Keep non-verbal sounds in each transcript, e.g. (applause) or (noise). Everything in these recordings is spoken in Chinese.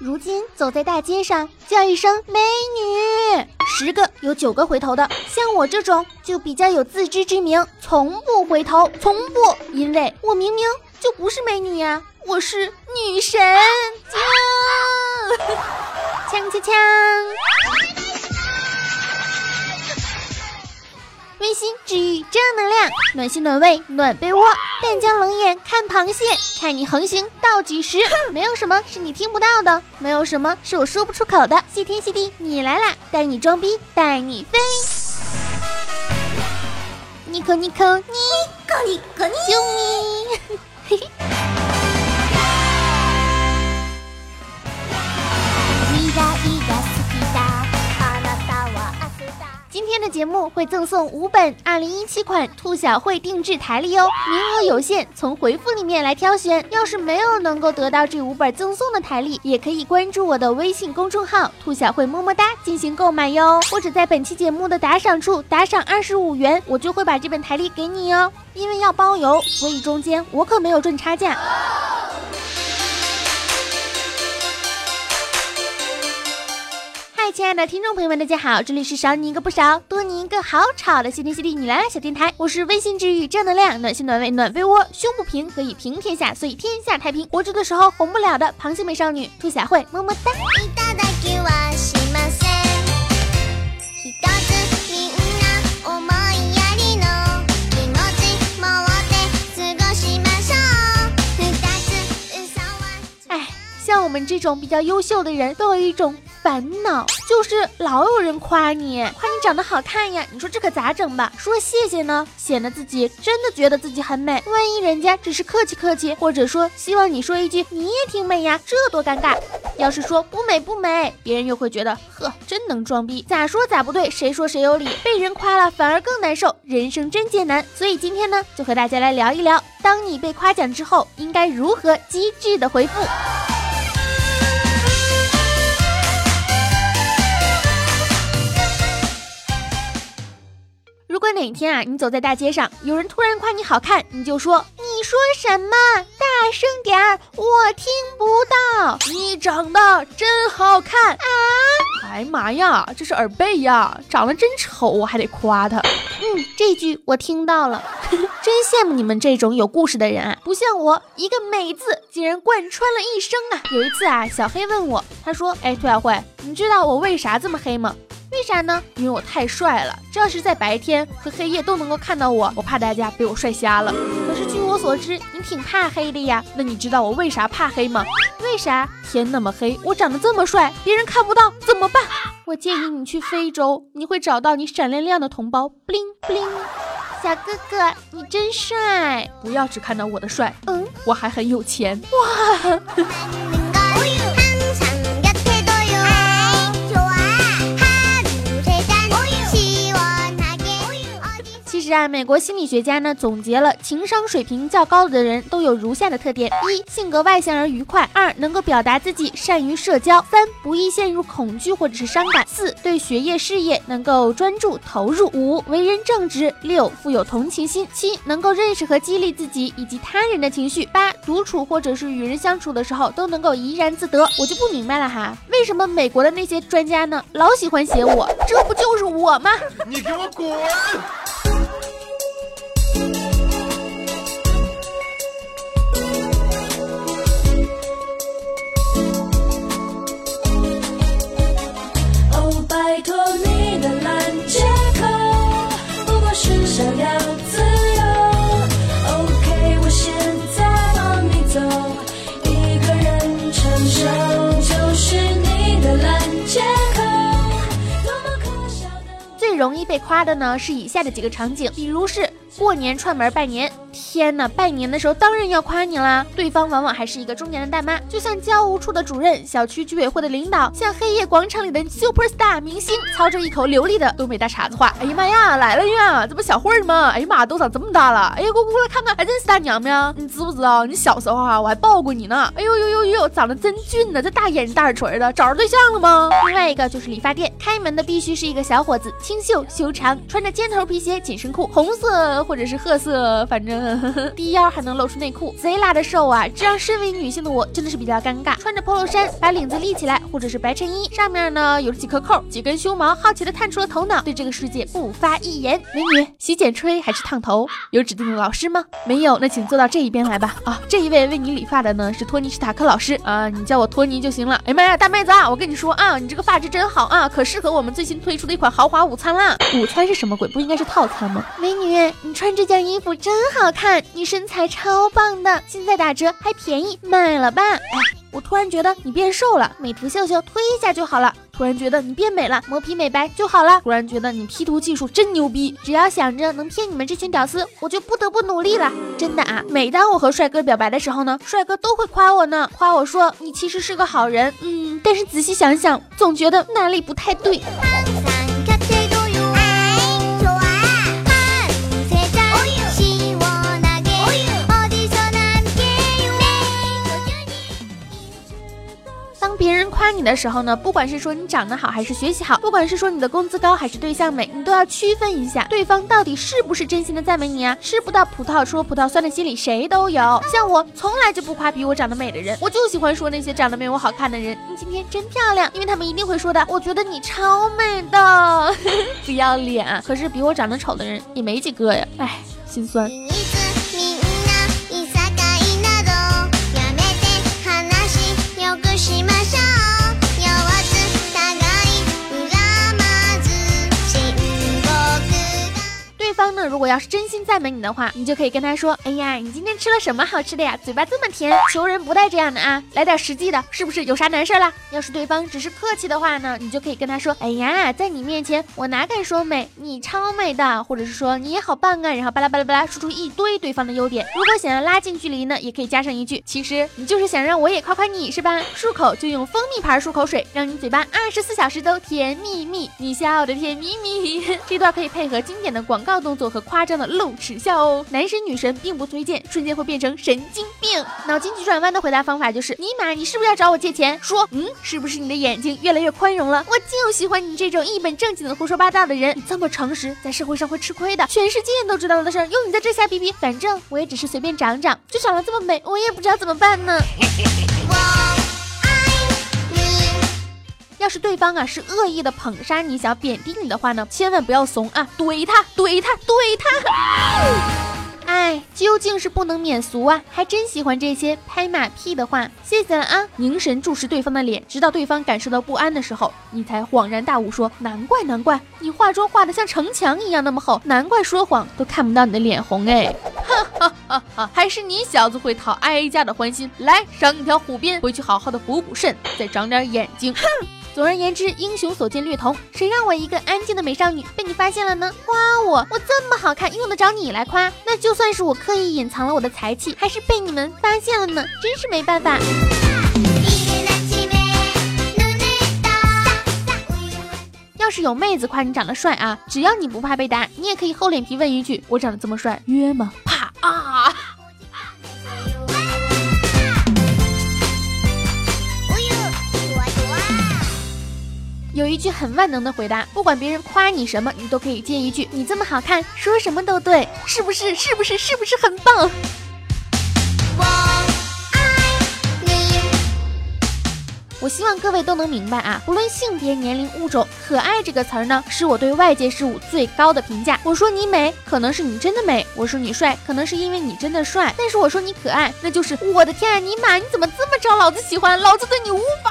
如今走在大街上，叫一声美女，十个有九个回头的。像我这种就比较有自知之明，从不回头，从不，因为我明明就不是美女呀，我是女神。锵 (laughs) 锵锵！温馨治愈正能量，暖心暖胃暖被窝。但将冷眼看螃蟹，看你横行到几时？(laughs) 没有什么是你听不到的，没有什么是我说不出口的。谢天谢地，你来啦！带你装逼，带你飞。尼可尼可尼可尼可尼，救命！嘿嘿。(laughs) 天的节目会赠送五本二零一七款兔小慧定制台历哦，名额有限，从回复里面来挑选。要是没有能够得到这五本赠送的台历，也可以关注我的微信公众号“兔小慧么么哒”进行购买哟，或者在本期节目的打赏处打赏二十五元，我就会把这本台历给你哦。因为要包邮，所以中间我可没有赚差价。亲爱的听众朋友们，大家好，这里是少你一个不少，多你一个好吵的谢天谢地你来了小电台，我是温馨治愈正能量，暖心暖胃暖被窝，胸不平可以平天下，所以天下太平。活着的时候红不了的螃蟹美少女兔小慧，么么哒。哎，像我们这种比较优秀的人，都有一种。烦恼就是老有人夸你，夸你长得好看呀，你说这可咋整吧？说谢谢呢，显得自己真的觉得自己很美。万一人家只是客气客气，或者说希望你说一句你也挺美呀，这多尴尬。要是说不美不美，别人又会觉得呵，真能装逼，咋说咋不对，谁说谁有理？被人夸了反而更难受，人生真艰难。所以今天呢，就和大家来聊一聊，当你被夸奖之后，应该如何机智的回复。如果哪天啊，你走在大街上，有人突然夸你好看，你就说：“你说什么？大声点儿，我听不到。”你长得真好看啊！哎妈呀，这是耳背呀，长得真丑，我还得夸他。嗯，这句我听到了，(laughs) 真羡慕你们这种有故事的人啊，不像我一个美字竟然贯穿了一生啊。有一次啊，小黑问我，他说：“哎，兔小慧，你知道我为啥这么黑吗？”为啥呢？因为我太帅了，这要是在白天和黑夜都能够看到我，我怕大家被我帅瞎了。可是据我所知，你挺怕黑的呀。那你知道我为啥怕黑吗？为啥？天那么黑，我长得这么帅，别人看不到怎么办？我建议你去非洲，你会找到你闪亮亮的同胞。bling bling，小哥哥，你真帅！不要只看到我的帅，嗯，我还很有钱哇。是啊，美国心理学家呢总结了情商水平较高的人都有如下的特点：一、性格外向而愉快；二、能够表达自己，善于社交；三、不易陷入恐惧或者是伤感；四、对学业事业能够专注投入；五、为人正直；六、富有同情心；七、能够认识和激励自己以及他人的情绪；八、独处或者是与人相处的时候都能够怡然自得。我就不明白了哈，为什么美国的那些专家呢老喜欢写我？这不就是我吗？你给我滚！被夸的呢，是以下的几个场景，比如是过年串门拜年。天呐，拜年的时候当然要夸你啦！对方往往还是一个中年的大妈，就像教务处的主任、小区居委会的领导，像黑夜广场里的 super star 明星，操着一口流利的东北大碴子话。哎呀妈呀，来了呀！这不小慧吗？哎呀妈，都长这么大了！哎呀，过过来看看，还认识大娘没？你知不知道？你小时候啊，我还抱过你呢！哎呦呦呦呦，长得真俊呢，这大眼睛大耳垂的，找着对象了吗？另外一个就是理发店，开门的必须是一个小伙子，清秀修长，穿着尖头皮鞋、紧身裤，红色或者是褐色，反正。(laughs) 低腰还能露出内裤，贼拉的瘦啊！这让身为女性的我真的是比较尴尬。穿着 polo 衫，把领子立起来，或者是白衬衣，上面呢有着几颗扣，几根胸毛，好奇的探出了头脑，对这个世界不发一言。美女，洗剪吹还是烫头？有指定的老师吗？没有，那请坐到这一边来吧。啊，这一位为你理发的呢是托尼史塔克老师啊，你叫我托尼就行了。哎妈呀，大妹子啊，我跟你说啊，你这个发质真好啊，可适合我们最新推出的一款豪华午餐啦。午餐是什么鬼？不应该是套餐吗？美女，你穿这件衣服真好看，你身材超棒的，现在打折还便宜，买了吧。哎。我突然觉得你变瘦了，美图秀秀推一下就好了。突然觉得你变美了，磨皮美白就好了。突然觉得你 P 图技术真牛逼，只要想着能骗你们这群屌丝，我就不得不努力了。真的啊，每当我和帅哥表白的时候呢，帅哥都会夸我呢，夸我说你其实是个好人。嗯，但是仔细想想，总觉得哪里不太对。夸你的时候呢，不管是说你长得好还是学习好，不管是说你的工资高还是对象美，你都要区分一下对方到底是不是真心的赞美你啊！吃不到葡萄说葡萄酸的心理谁都有。像我从来就不夸比我长得美的人，我就喜欢说那些长得没我好看的人。你今天真漂亮，因为他们一定会说的。我觉得你超美的，(laughs) 不要脸。可是比我长得丑的人也没几个呀，唉，心酸。如果要是真心赞美你的话，你就可以跟他说：“哎呀，你今天吃了什么好吃的呀？嘴巴这么甜。”求人不带这样的啊，来点实际的，是不是有啥难事了？要是对方只是客气的话呢，你就可以跟他说：“哎呀，在你面前我哪敢说美，你超美的。”或者是说你也好棒啊，然后巴拉巴拉巴拉说出一堆对方 (laughs) 的优点。如果想要拉近距离呢，也可以加上一句：“其实你就是想让我也夸夸你是吧？”漱口就用蜂蜜牌漱口水，让你嘴巴二十四小时都甜蜜蜜，你笑的甜蜜蜜。这段 (laughs) 可以配合经典的广告动作和。夸张的露齿笑哦，男神女神并不推荐，瞬间会变成神经病。脑筋急转弯的回答方法就是：尼玛，你是不是要找我借钱？说，嗯，是不是你的眼睛越来越宽容了？我就喜欢你这种一本正经的胡说八道的人。你这么诚实，在社会上会吃亏的。全世界都知道的事儿，用你在这瞎逼逼，反正我也只是随便长长，就长得这么美，我也不知道怎么办呢。要是对方啊是恶意的捧杀你，想要贬低你的话呢，千万不要怂啊，怼他，怼他，怼他！哎，究竟是不能免俗啊，还真喜欢这些拍马屁的话，谢谢了啊！凝神注视对方的脸，直到对方感受到不安的时候，你才恍然大悟，说：难怪，难怪你化妆化的像城墙一样那么厚，难怪说谎都看不到你的脸红哎！哈哈哈哈！还是你小子会讨哀家的欢心，来赏你条虎鞭，回去好好的补补肾，再长点眼睛。哼！(laughs) 总而言之，英雄所见略同。谁让我一个安静的美少女被你发现了呢？夸我，我这么好看，用得着你来夸？那就算是我刻意隐藏了我的才气，还是被你们发现了呢？真是没办法。要是有妹子夸你长得帅啊，只要你不怕被打，你也可以厚脸皮问一句：我长得这么帅，约吗？啪啊！有一句很万能的回答，不管别人夸你什么，你都可以接一句：“你这么好看，说什么都对，是不是？是不是？是不是很棒？”我爱你。我希望各位都能明白啊，不论性别、年龄、物种，可爱这个词儿呢，是我对外界事物最高的评价。我说你美，可能是你真的美；我说你帅，可能是因为你真的帅。但是我说你可爱，那就是我的天啊，尼玛，你怎么这么招老子喜欢？老子对你无法。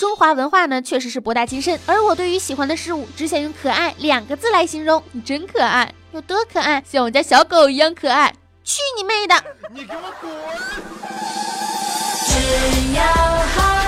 中华文化呢，确实是博大精深，而我对于喜欢的事物，只想用可爱两个字来形容。你真可爱，有多可爱？像我家小狗一样可爱。去你妹的！你给我滚！只要好。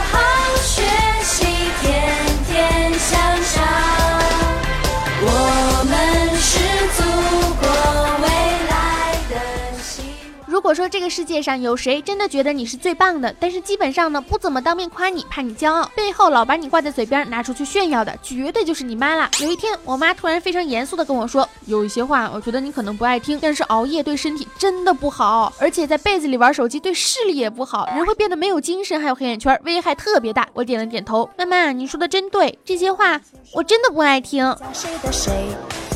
如果说这个世界上有谁真的觉得你是最棒的，但是基本上呢不怎么当面夸你，怕你骄傲，背后老把你挂在嘴边拿出去炫耀的，绝对就是你妈了。有一天，我妈突然非常严肃的跟我说，有一些话我觉得你可能不爱听，但是熬夜对身体真的不好，而且在被子里玩手机对视力也不好，人会变得没有精神，还有黑眼圈，危害特别大。我点了点头，妈妈，你说的真对，这些话我真的不爱听。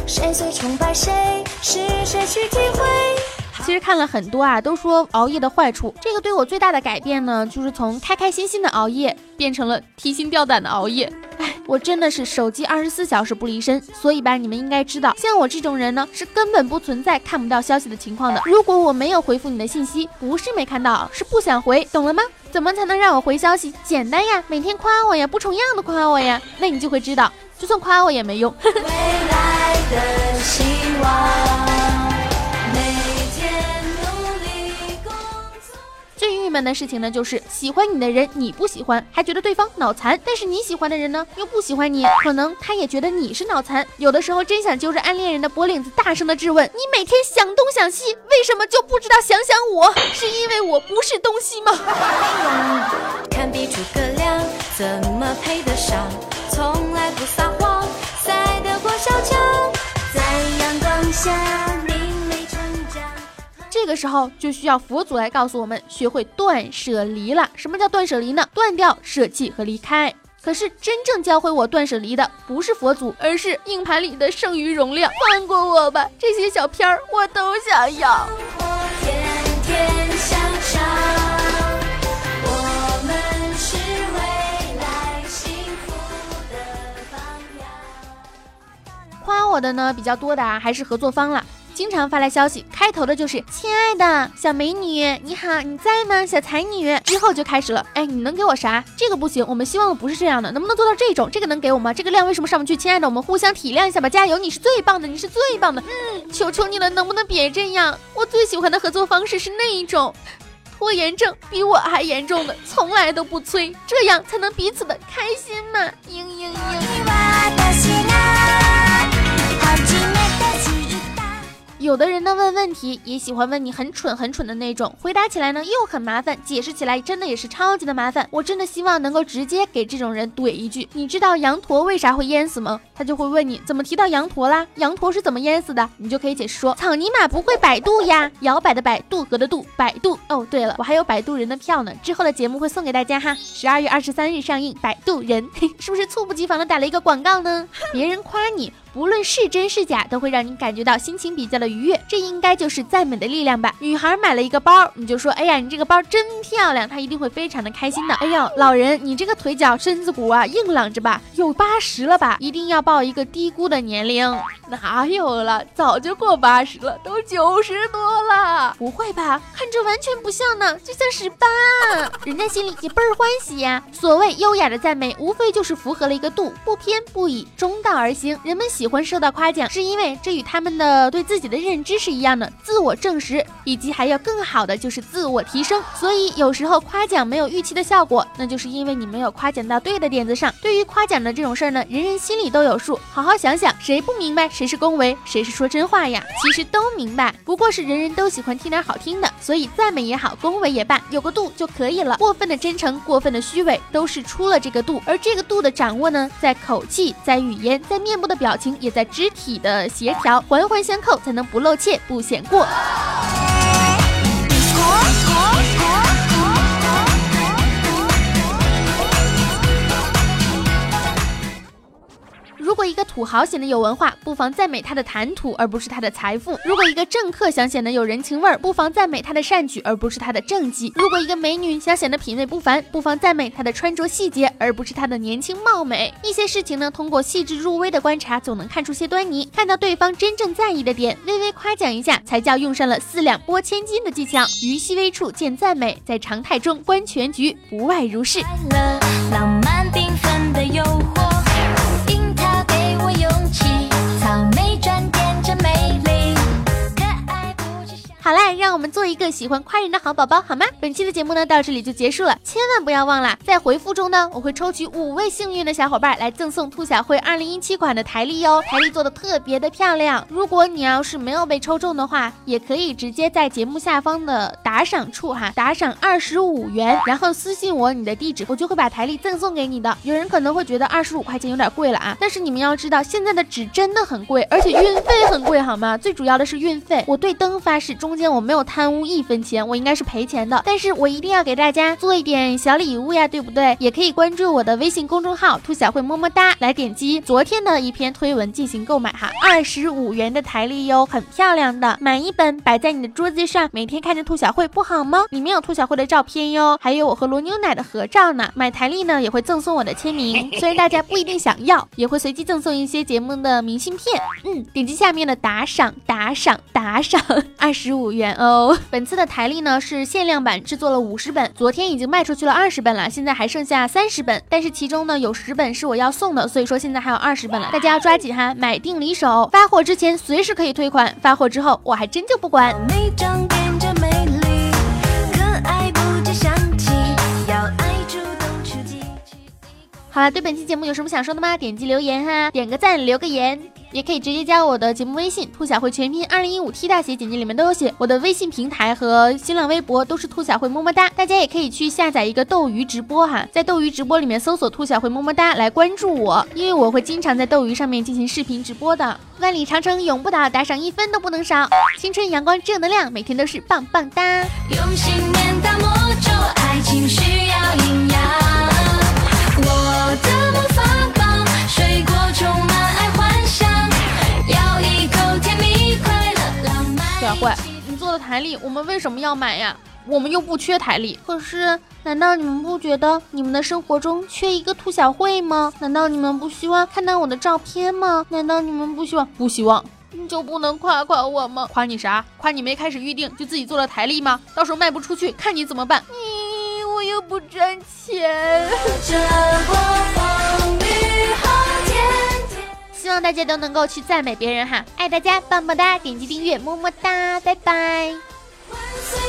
谁最崇拜谁是谁去体会其实看了很多啊，都说熬夜的坏处。这个对我最大的改变呢，就是从开开心心的熬夜变成了提心吊胆的熬夜。哎，我真的是手机二十四小时不离身，所以吧，你们应该知道，像我这种人呢，是根本不存在看不到消息的情况的。如果我没有回复你的信息，不是没看到，是不想回，懂了吗？怎么才能让我回消息？简单呀，每天夸我呀，不重样的夸我呀，那你就会知道，就算夸我也没用。(laughs) 未来的希望。闷的事情呢，就是喜欢你的人你不喜欢，还觉得对方脑残；但是你喜欢的人呢，又不喜欢你，可能他也觉得你是脑残。有的时候真想揪着暗恋人的脖领子，大声的质问：你每天想东想西，为什么就不知道想想我？是因为我不是东西吗？看比诸葛亮，怎么配得上？从来不撒谎，赛得过小强，在阳光下。这个时候就需要佛祖来告诉我们，学会断舍离了。什么叫断舍离呢？断掉、舍弃和离开。可是真正教会我断舍离的，不是佛祖，而是硬盘里的剩余容量。放过我吧，这些小片儿我都想要。夸我的呢比较多的啊，还是合作方了。经常发来消息，开头的就是“亲爱的小美女，你好，你在吗？小才女”，之后就开始了，哎，你能给我啥？这个不行，我们希望的不是这样的，能不能做到这种？这个能给我吗？这个量为什么上不去？亲爱的，我们互相体谅一下吧，加油，你是最棒的，你是最棒的，嗯，求求你了，能不能别这样？我最喜欢的合作方式是那一种，拖延症比我还严重的，从来都不催，这样才能彼此的开心嘛，嘤嘤嘤。有的人呢问问题也喜欢问你很蠢很蠢的那种，回答起来呢又很麻烦，解释起来真的也是超级的麻烦。我真的希望能够直接给这种人怼一句：你知道羊驼为啥会淹死吗？他就会问你怎么提到羊驼啦？羊驼是怎么淹死的？你就可以解释说：草泥马不会百度呀，摇摆的摆，渡河的渡，百度。哦，对了，我还有摆渡人的票呢，之后的节目会送给大家哈。十二月二十三日上映《摆渡人》，是不是猝不及防的打了一个广告呢？(laughs) 别人夸你。无论是真是假，都会让你感觉到心情比较的愉悦，这应该就是赞美的力量吧。女孩买了一个包，你就说，哎呀，你这个包真漂亮，她一定会非常的开心的。(laughs) 哎呀，老人，你这个腿脚身子骨啊，硬朗着吧，有八十了吧？一定要报一个低估的年龄，哪有了，早就过八十了，都九十多了。不会吧？看着完全不像呢，就像十八，人家心里也倍儿欢喜呀。所谓优雅的赞美，无非就是符合了一个度，不偏不倚，中道而行。人们喜。喜欢受到夸奖，是因为这与他们的对自己的认知是一样的，自我证实，以及还要更好的就是自我提升。所以有时候夸奖没有预期的效果，那就是因为你没有夸奖到对的点子上。对于夸奖的这种事儿呢，人人心里都有数。好好想想，谁不明白谁是恭维，谁是说真话呀？其实都明白，不过是人人都喜欢听点好听的。所以赞美也好，恭维也罢，有个度就可以了。过分的真诚，过分的虚伪，都是出了这个度。而这个度的掌握呢，在口气，在语言，在面部的表情。也在肢体的协调，环环相扣，才能不露怯不显过。如果一个土豪显得有文化，不妨赞美他的谈吐，而不是他的财富；如果一个政客想显得有人情味儿，不妨赞美他的善举，而不是他的政绩；如果一个美女想显得品味不凡，不妨赞美她的穿着细节，而不是她的年轻貌美。一些事情呢，通过细致入微的观察，总能看出些端倪，看到对方真正在意的点，微微夸奖一下，才叫用上了四两拨千斤的技巧。于细微处见赞美，在常态中观全局，不外如是。好啦，让我们做一个喜欢夸人的好宝宝，好吗？本期的节目呢，到这里就结束了。千万不要忘了，在回复中呢，我会抽取五位幸运的小伙伴来赠送兔小慧二零一七款的台历哟。台历做的特别的漂亮。如果你要是没有被抽中的话，也可以直接在节目下方的打赏处哈，打赏二十五元，然后私信我你的地址，我就会把台历赠送给你的。有人可能会觉得二十五块钱有点贵了啊，但是你们要知道，现在的纸真的很贵，而且运费很贵，好吗？最主要的是运费。我对灯发誓中。间我没有贪污一分钱，我应该是赔钱的。但是我一定要给大家做一点小礼物呀，对不对？也可以关注我的微信公众号“兔小慧么么哒”，来点击昨天的一篇推文进行购买哈，二十五元的台历哟，很漂亮的，买一本摆在你的桌子上，每天看着兔小慧不好吗？里面有兔小慧的照片哟，还有我和罗牛奶的合照呢。买台历呢也会赠送我的签名，虽然大家不一定想要，也会随机赠送一些节目的明信片。嗯，点击下面的打赏，打赏，打赏，二十五元哦。(laughs) 本次的台历呢是限量版，制作了五十本，昨天已经卖出去了二十本了，现在还剩下三十本，但是其中呢有十本是我要送的，所以说现在还有二十本了，大家要抓紧哈，买定离手，发货之前随时可以退款，发货之后我还真就不管。好了，对本期节目有什么想说的吗？点击留言哈，点个赞，留个言，也可以直接加我的节目微信“兔小慧全拼二零一五 T 大写”，简介里面都有写。我的微信平台和新浪微博都是兔小慧么么哒，大家也可以去下载一个斗鱼直播哈，在斗鱼直播里面搜索“兔小慧么么哒”来关注我，因为我会经常在斗鱼上面进行视频直播的。万里长城永不倒，打赏一分都不能少。青春阳光正能量，每天都是棒棒哒。用信念打磨着爱情需小慧，你做的台历，我们为什么要买呀？我们又不缺台历。可是，难道你们不觉得你们的生活中缺一个兔小慧吗？难道你们不希望看到我的照片吗？难道你们不希望？不希望，你就不能夸夸我吗？夸你啥？夸你没开始预定就自己做了台历吗？到时候卖不出去，看你怎么办？咦，我又不赚钱。希望大家都能够去赞美别人哈，爱大家，棒棒哒，点击订阅，么么哒，拜拜。万岁